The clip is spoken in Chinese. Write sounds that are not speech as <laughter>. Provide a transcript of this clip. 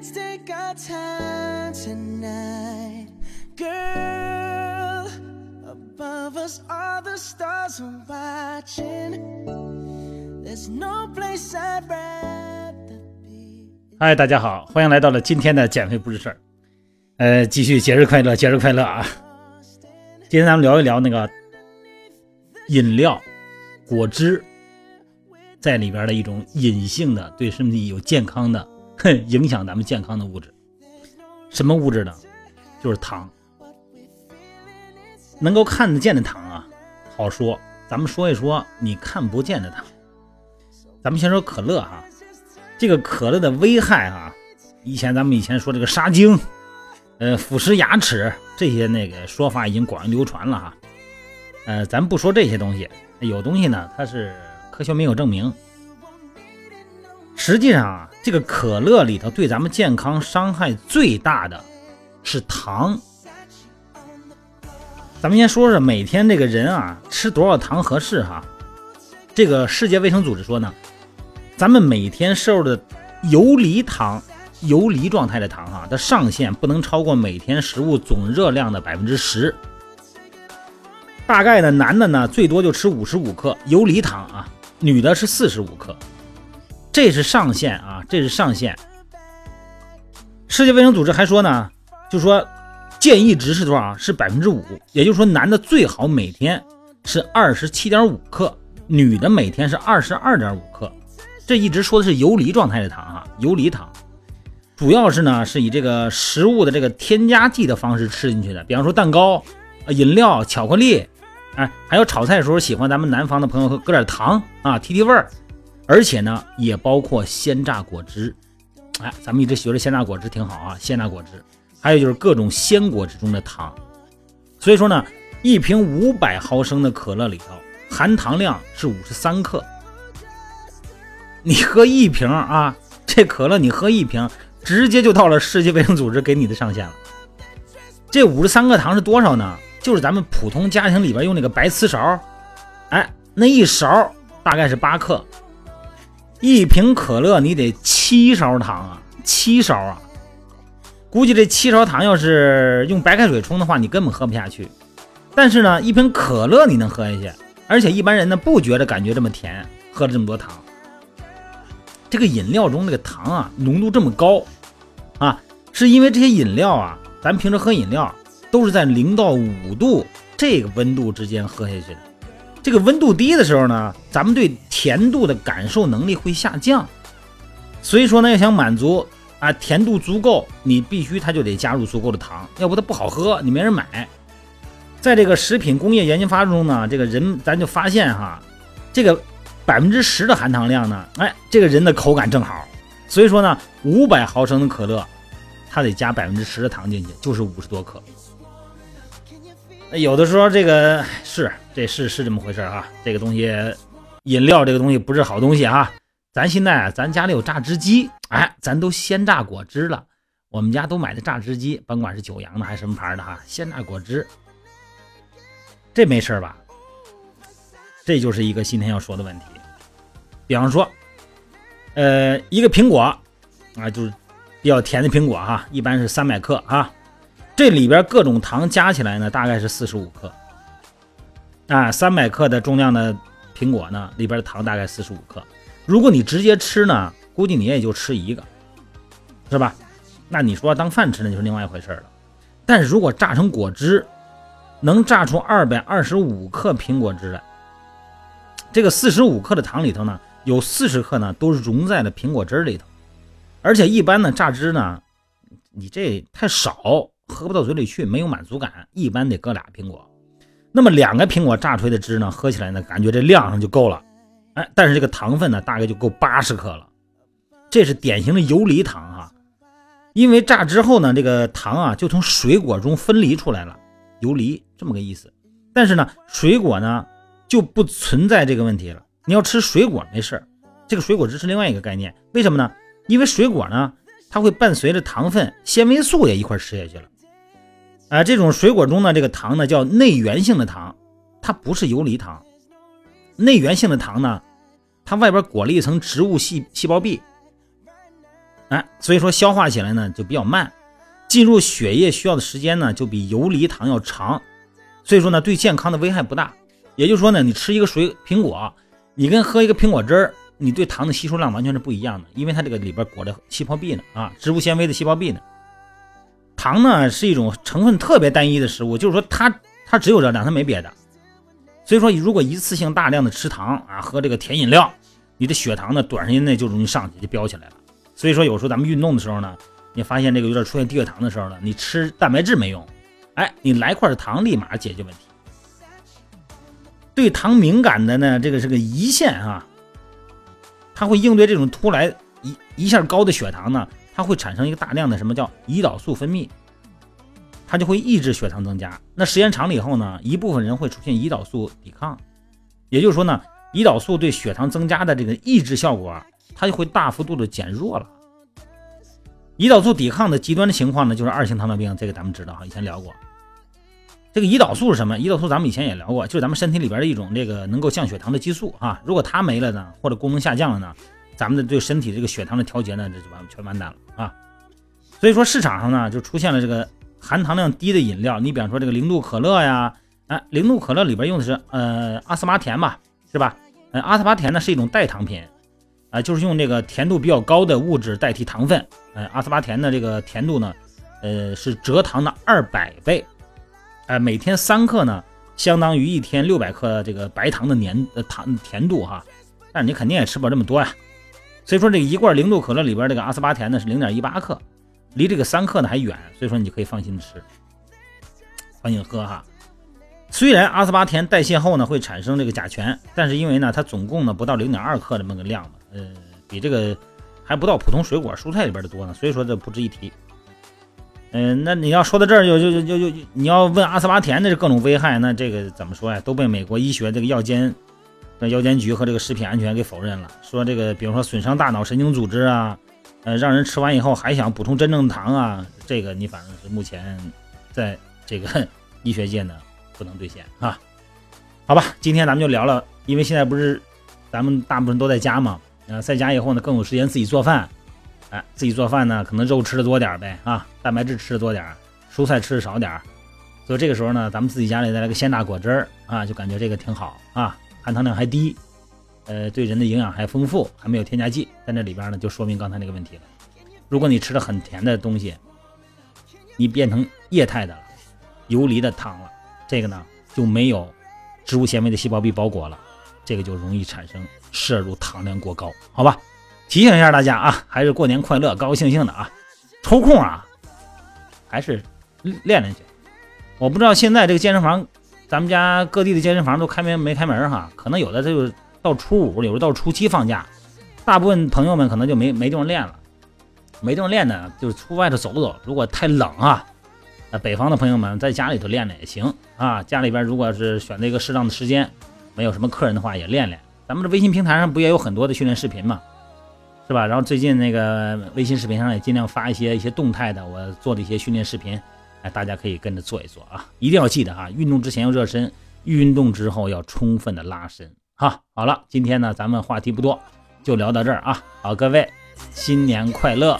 Let's take our time tonight, girl. Above us, all the stars are watching. There's no place I'd rather be. 嗨，大家好，欢迎来到了今天的减肥不是事儿。呃，继续节日快乐，节日快乐啊！今天咱们聊一聊那个饮料、果汁在里边的一种隐性的对身体有健康的 <laughs> 影响咱们健康的物质。什么物质呢？就是糖。能够看得见的糖啊，好说。咱们说一说你看不见的糖。咱们先说可乐哈，这个可乐的危害哈，以前咱们以前说这个杀精，呃，腐蚀牙齿这些那个说法已经广为流传了哈。呃，咱不说这些东西，有东西呢，它是科学没有证明。实际上啊，这个可乐里头对咱们健康伤害最大的是糖。咱们先说说每天这个人啊吃多少糖合适哈。这个世界卫生组织说呢，咱们每天摄入的游离糖、游离状态的糖哈，它上限不能超过每天食物总热量的百分之十。大概呢，男的呢最多就吃五十五克游离糖啊，女的是四十五克，这是上限啊，这是上限。世界卫生组织还说呢，就说。建议值是多少？是百分之五，也就是说，男的最好每天是二十七点五克，女的每天是二十二点五克。这一直说的是游离状态的糖哈，游离糖，主要是呢是以这个食物的这个添加剂的方式吃进去的，比方说蛋糕、饮料、巧克力，哎，还有炒菜的时候喜欢咱们南方的朋友搁点糖啊，提提味儿。而且呢，也包括鲜榨果汁，哎，咱们一直学着鲜榨果汁挺好啊，鲜榨果汁。还有就是各种鲜果之中的糖，所以说呢，一瓶五百毫升的可乐里头含糖量是五十三克。你喝一瓶啊，这可乐你喝一瓶，直接就到了世界卫生组织给你的上限了。这五十三克糖是多少呢？就是咱们普通家庭里边用那个白瓷勺，哎，那一勺大概是八克。一瓶可乐你得七勺糖啊，七勺啊。估计这七勺糖要是用白开水冲的话，你根本喝不下去。但是呢，一瓶可乐你能喝下去，而且一般人呢不觉得感觉这么甜，喝了这么多糖。这个饮料中这个糖啊浓度这么高啊，是因为这些饮料啊，咱平时喝饮料都是在零到五度这个温度之间喝下去的。这个温度低的时候呢，咱们对甜度的感受能力会下降。所以说呢，要想满足。啊，甜度足够，你必须它就得加入足够的糖，要不它不好喝，你没人买。在这个食品工业研究发中呢，这个人咱就发现哈，这个百分之十的含糖量呢，哎，这个人的口感正好。所以说呢，五百毫升的可乐，它得加百分之十的糖进去，就是五十多克。有的时候这个是这是是这么回事啊，这个东西，饮料这个东西不是好东西啊。咱现在啊，咱家里有榨汁机，哎，咱都鲜榨果汁了。我们家都买的榨汁机，甭管是九阳的还是什么牌的哈，鲜榨果汁，这没事吧？这就是一个今天要说的问题。比方说，呃，一个苹果啊，就是比较甜的苹果哈，一般是三百克啊，这里边各种糖加起来呢，大概是四十五克。啊，三百克的重量的苹果呢，里边的糖大概四十五克。如果你直接吃呢，估计你也就吃一个，是吧？那你说当饭吃那就是另外一回事了。但是如果榨成果汁，能榨出二百二十五克苹果汁来。这个四十五克的糖里头呢，有四十克呢都溶在了苹果汁里头。而且一般呢榨汁呢，你这太少，喝不到嘴里去，没有满足感。一般得搁俩苹果，那么两个苹果榨出来的汁呢，喝起来呢，感觉这量上就够了。哎，但是这个糖分呢，大概就够八十克了，这是典型的游离糖哈。因为榨之后呢，这个糖啊就从水果中分离出来了，游离这么个意思。但是呢，水果呢就不存在这个问题了。你要吃水果没事这个水果汁是另外一个概念。为什么呢？因为水果呢，它会伴随着糖分、纤维素也一块吃下去了。啊，这种水果中的这个糖呢叫内源性的糖，它不是游离糖。内源性的糖呢，它外边裹了一层植物细细胞壁，哎，所以说消化起来呢就比较慢，进入血液需要的时间呢就比游离糖要长，所以说呢对健康的危害不大。也就是说呢，你吃一个水苹果，你跟喝一个苹果汁儿，你对糖的吸收量完全是不一样的，因为它这个里边裹着细胞壁呢，啊，植物纤维的细胞壁呢。糖呢是一种成分特别单一的食物，就是说它它只有热量，它没别的。所以说，如果一次性大量的吃糖啊，喝这个甜饮料，你的血糖呢短时间内就容易上去，就飙起来了。所以说，有时候咱们运动的时候呢，你发现这个有点出现低血糖的时候呢，你吃蛋白质没用，哎，你来块糖立马解决问题。对糖敏感的呢，这个是个胰腺啊，它会应对这种突来一一下高的血糖呢。它会产生一个大量的什么叫胰岛素分泌，它就会抑制血糖增加。那时间长了以后呢，一部分人会出现胰岛素抵抗，也就是说呢，胰岛素对血糖增加的这个抑制效果，它就会大幅度的减弱了。胰岛素抵抗的极端的情况呢，就是二型糖尿病，这个咱们知道哈，以前聊过。这个胰岛素是什么？胰岛素咱们以前也聊过，就是咱们身体里边的一种这个能够降血糖的激素啊。如果它没了呢，或者功能下降了呢？咱们的对身体这个血糖的调节呢，这就完全完蛋了啊！所以说市场上呢就出现了这个含糖量低的饮料，你比方说这个零度可乐呀，哎，零度可乐里边用的是呃阿斯巴甜吧，是吧？呃，阿斯巴甜呢是一种代糖品，啊，就是用这个甜度比较高的物质代替糖分，呃，阿斯巴甜的这个甜度呢，呃，是蔗糖的二百倍，哎，每天三克呢，相当于一天六百克这个白糖的粘呃糖甜度哈，但是你肯定也吃不了这么多呀。所以说，这一罐零度可乐里边这个阿斯巴甜呢是零点一八克，离这个三克呢还远，所以说你就可以放心吃，放心喝哈。虽然阿斯巴甜代谢后呢会产生这个甲醛，但是因为呢它总共呢不到零点二克这么个量嘛，呃，比这个还不到普通水果蔬菜里边的多呢，所以说这不值一提。嗯，那你要说到这儿，就就就就你要问阿斯巴甜的这各种危害，那这个怎么说呀？都被美国医学这个药监。那药监局和这个食品安全给否认了，说这个，比如说损伤大脑神经组织啊，呃，让人吃完以后还想补充真正糖啊，这个你反正是目前在这个 <laughs> 医学界呢不能兑现啊。好吧，今天咱们就聊聊，因为现在不是咱们大部分都在家嘛，呃，在家以后呢更有时间自己做饭，哎，自己做饭呢可能肉吃的多点呗啊，蛋白质吃的多点，蔬菜吃的少点，所以这个时候呢，咱们自己家里再来个鲜榨果汁儿啊，就感觉这个挺好啊。含糖量还低，呃，对人的营养还丰富，还没有添加剂，在那里边呢，就说明刚才那个问题了。如果你吃的很甜的东西，你变成液态的了，游离的糖了，这个呢就没有植物纤维的细胞壁包裹了，这个就容易产生摄入糖量过高，好吧？提醒一下大家啊，还是过年快乐，高高兴兴的啊，抽空啊，还是练练去。我不知道现在这个健身房。咱们家各地的健身房都开门没开门哈？可能有的就到初五，有的到初七放假，大部分朋友们可能就没没地方练了，没地方练呢，就是出外头走走。如果太冷啊，那北方的朋友们在家里头练练也行啊。家里边如果是选择一个适当的时间，没有什么客人的话也练练。咱们这微信平台上不也有很多的训练视频嘛，是吧？然后最近那个微信视频上也尽量发一些一些动态的，我做的一些训练视频。哎，大家可以跟着做一做啊！一定要记得啊，运动之前要热身，运动之后要充分的拉伸哈。好了，今天呢咱们话题不多，就聊到这儿啊。好，各位，新年快乐！